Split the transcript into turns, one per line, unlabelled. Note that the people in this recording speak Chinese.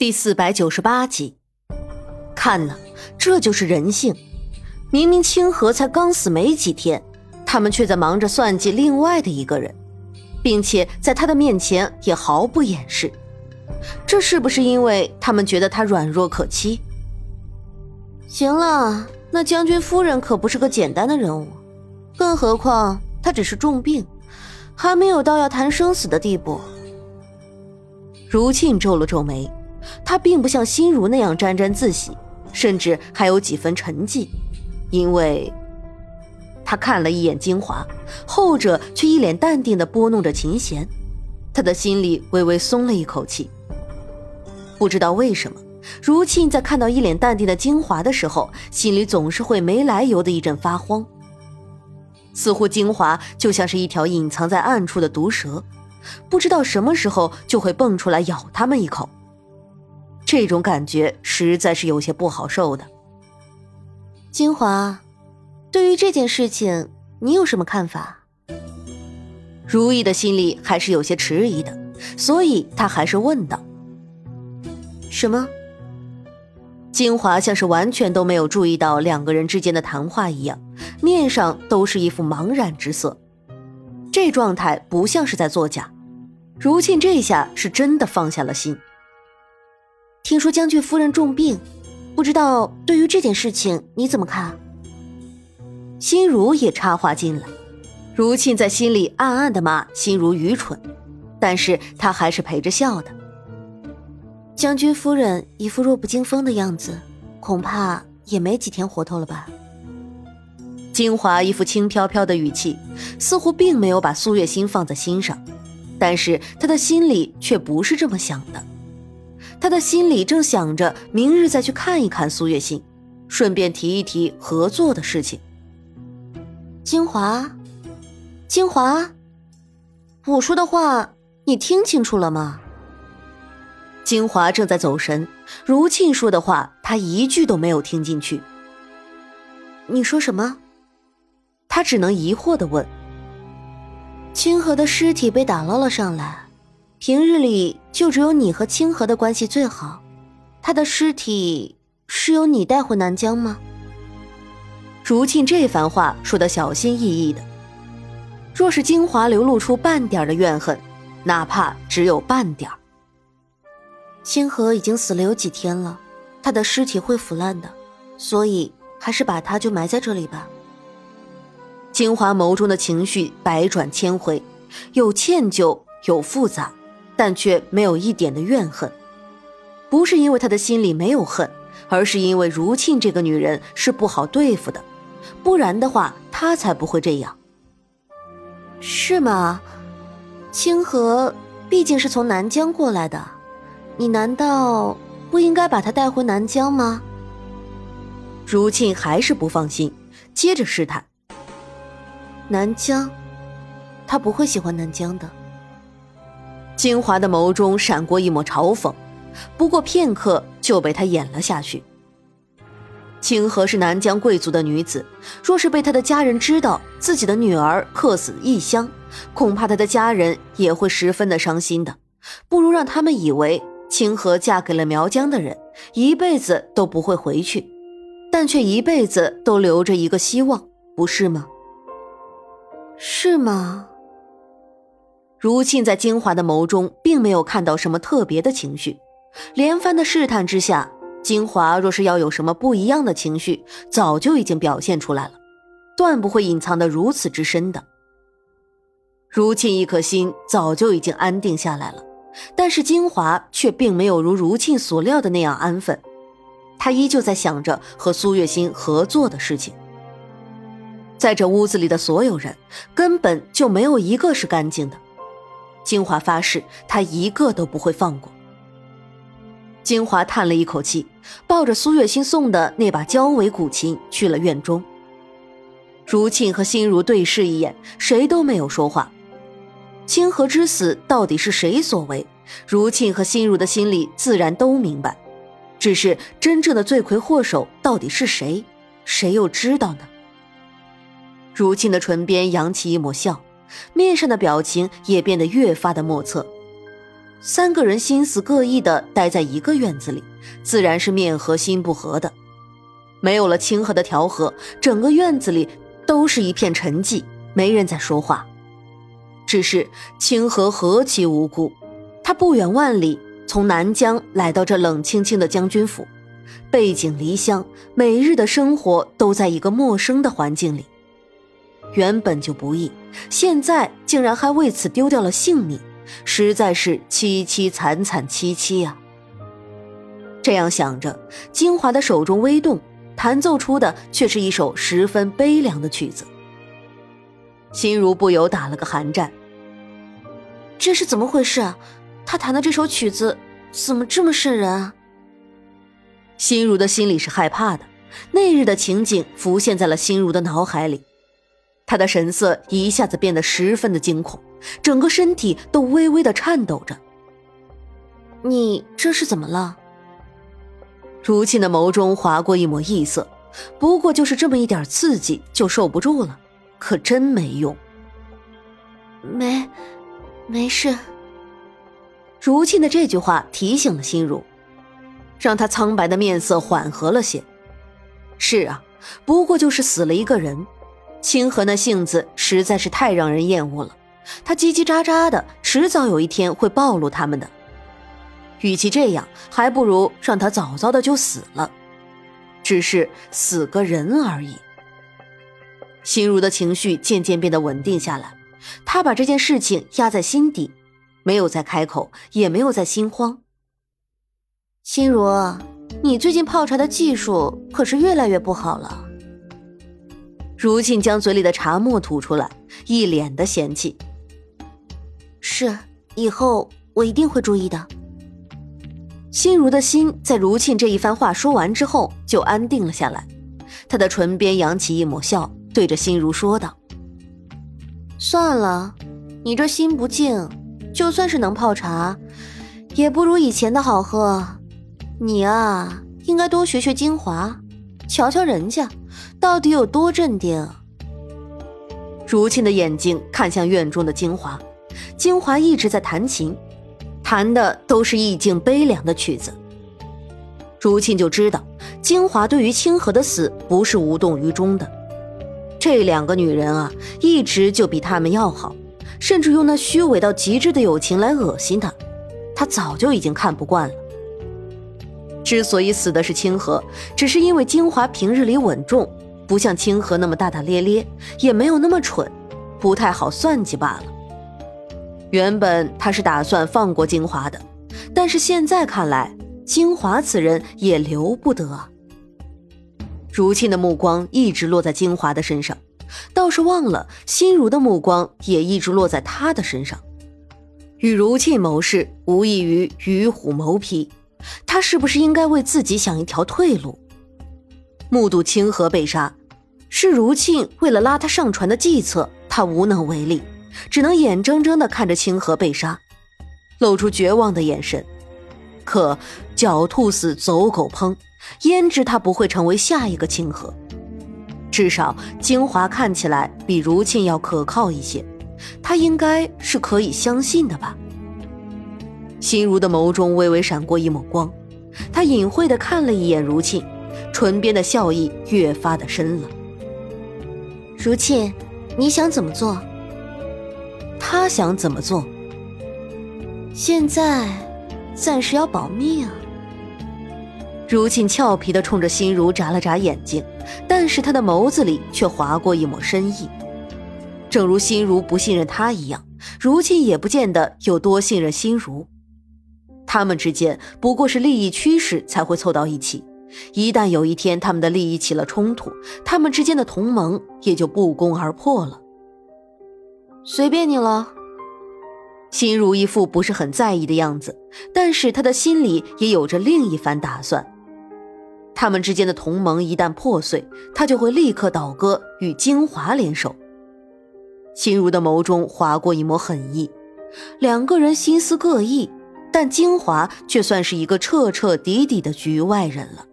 第四百九十八集，看呐，这就是人性。明明清河才刚死没几天，他们却在忙着算计另外的一个人，并且在他的面前也毫不掩饰。这是不是因为他们觉得他软弱可欺？行了，那将军夫人可不是个简单的人物，更何况她只是重病，还没有到要谈生死的地步。如沁皱了皱眉。他并不像心如那样沾沾自喜，甚至还有几分沉寂，因为他看了一眼金华，后者却一脸淡定地拨弄着琴弦，他的心里微微松了一口气。不知道为什么，如沁在看到一脸淡定的金华的时候，心里总是会没来由的一阵发慌，似乎金华就像是一条隐藏在暗处的毒蛇，不知道什么时候就会蹦出来咬他们一口。这种感觉实在是有些不好受的。金华，对于这件事情，你有什么看法？如意的心里还是有些迟疑的，所以他还是问道：“什么？”金华像是完全都没有注意到两个人之间的谈话一样，面上都是一副茫然之色。这状态不像是在作假。如沁这下是真的放下了心。听说将军夫人重病，不知道对于这件事情你怎么看？心如也插话进来，如沁在心里暗暗的骂心如愚蠢，但是她还是陪着笑的。将军夫人一副弱不禁风的样子，恐怕也没几天活头了吧？金华一副轻飘飘的语气，似乎并没有把苏月心放在心上，但是他的心里却不是这么想的。他的心里正想着明日再去看一看苏月心，顺便提一提合作的事情。金华，金华，我说的话你听清楚了吗？金华正在走神，如沁说的话他一句都没有听进去。你说什么？他只能疑惑的问。清河的尸体被打捞了上来。平日里就只有你和清河的关系最好，他的尸体是由你带回南疆吗？如沁这番话说的小心翼翼的，若是金华流露出半点的怨恨，哪怕只有半点清河已经死了有几天了，他的尸体会腐烂的，所以还是把他就埋在这里吧。金华眸中的情绪百转千回，有歉疚，有复杂。但却没有一点的怨恨，不是因为他的心里没有恨，而是因为如沁这个女人是不好对付的，不然的话他才不会这样。是吗？清河毕竟是从南疆过来的，你难道不应该把她带回南疆吗？如沁还是不放心，接着试探。南疆，他不会喜欢南疆的。金华的眸中闪过一抹嘲讽，不过片刻就被他掩了下去。清河是南疆贵族的女子，若是被他的家人知道自己的女儿客死异乡，恐怕他的家人也会十分的伤心的。不如让他们以为清河嫁给了苗疆的人，一辈子都不会回去，但却一辈子都留着一个希望，不是吗？是吗？如沁在金华的眸中，并没有看到什么特别的情绪。连番的试探之下，金华若是要有什么不一样的情绪，早就已经表现出来了，断不会隐藏的如此之深的。如沁一颗心早就已经安定下来了，但是金华却并没有如如沁所料的那样安分，他依旧在想着和苏月心合作的事情。在这屋子里的所有人，根本就没有一个是干净的。金华发誓，他一个都不会放过。金华叹了一口气，抱着苏月心送的那把交尾古琴去了院中。如沁和心如对视一眼，谁都没有说话。清河之死到底是谁所为？如沁和心如的心里自然都明白，只是真正的罪魁祸首到底是谁？谁又知道呢？如沁的唇边扬起一抹笑。面上的表情也变得越发的莫测。三个人心思各异的待在一个院子里，自然是面和心不和的。没有了清河的调和，整个院子里都是一片沉寂，没人在说话。只是清河何其无辜，他不远万里从南疆来到这冷清清的将军府，背井离乡，每日的生活都在一个陌生的环境里。原本就不易，现在竟然还为此丢掉了性命，实在是凄凄惨惨戚戚啊！这样想着，金华的手中微动，弹奏出的却是一首十分悲凉的曲子。心如不由打了个寒战。这是怎么回事？他弹的这首曲子怎么这么瘆人啊？心如的心里是害怕的，那日的情景浮现在了心如的脑海里。他的神色一下子变得十分的惊恐，整个身体都微微的颤抖着。你这是怎么了？如沁的眸中划过一抹异色，不过就是这么一点刺激就受不住了，可真没用。没，没事。如沁的这句话提醒了心如，让她苍白的面色缓和了些。是啊，不过就是死了一个人。清河那性子实在是太让人厌恶了，他叽叽喳喳的，迟早有一天会暴露他们的。与其这样，还不如让他早早的就死了，只是死个人而已。心如的情绪渐渐变得稳定下来，他把这件事情压在心底，没有再开口，也没有再心慌。心如，你最近泡茶的技术可是越来越不好了。如沁将嘴里的茶沫吐出来，一脸的嫌弃。是，以后我一定会注意的。心如的心在如沁这一番话说完之后就安定了下来，她的唇边扬起一抹笑，对着心如说道：“算了，你这心不静，就算是能泡茶，也不如以前的好喝。你啊，应该多学学精华，瞧瞧人家。”到底有多镇定？如沁的眼睛看向院中的金华，金华一直在弹琴，弹的都是意境悲凉的曲子。如沁就知道，金华对于清河的死不是无动于衷的。这两个女人啊，一直就比他们要好，甚至用那虚伪到极致的友情来恶心他，他早就已经看不惯了。之所以死的是清河，只是因为金华平日里稳重。不像清河那么大大咧咧，也没有那么蠢，不太好算计罢了。原本他是打算放过金华的，但是现在看来，金华此人也留不得。如沁的目光一直落在金华的身上，倒是忘了心如的目光也一直落在他的身上。与如沁谋事，无异于与虎谋皮，他是不是应该为自己想一条退路？目睹清河被杀。是如沁为了拉他上船的计策，他无能为力，只能眼睁睁地看着清河被杀，露出绝望的眼神。可狡兔死，走狗烹，焉知他不会成为下一个清河？至少精华看起来比如沁要可靠一些，他应该是可以相信的吧？心如的眸中微微闪过一抹光，他隐晦的看了一眼如沁，唇边的笑意越发的深了。如沁，你想怎么做？他想怎么做？现在暂时要保密啊。如沁俏皮的冲着心如眨了眨眼睛，但是他的眸子里却划过一抹深意。正如心如不信任他一样，如沁也不见得有多信任心如。他们之间不过是利益驱使才会凑到一起。一旦有一天他们的利益起了冲突，他们之间的同盟也就不攻而破了。随便你了。心如一副不是很在意的样子，但是他的心里也有着另一番打算。他们之间的同盟一旦破碎，他就会立刻倒戈与金华联手。心如的眸中划过一抹狠意，两个人心思各异，但金华却算是一个彻彻底底的局外人了。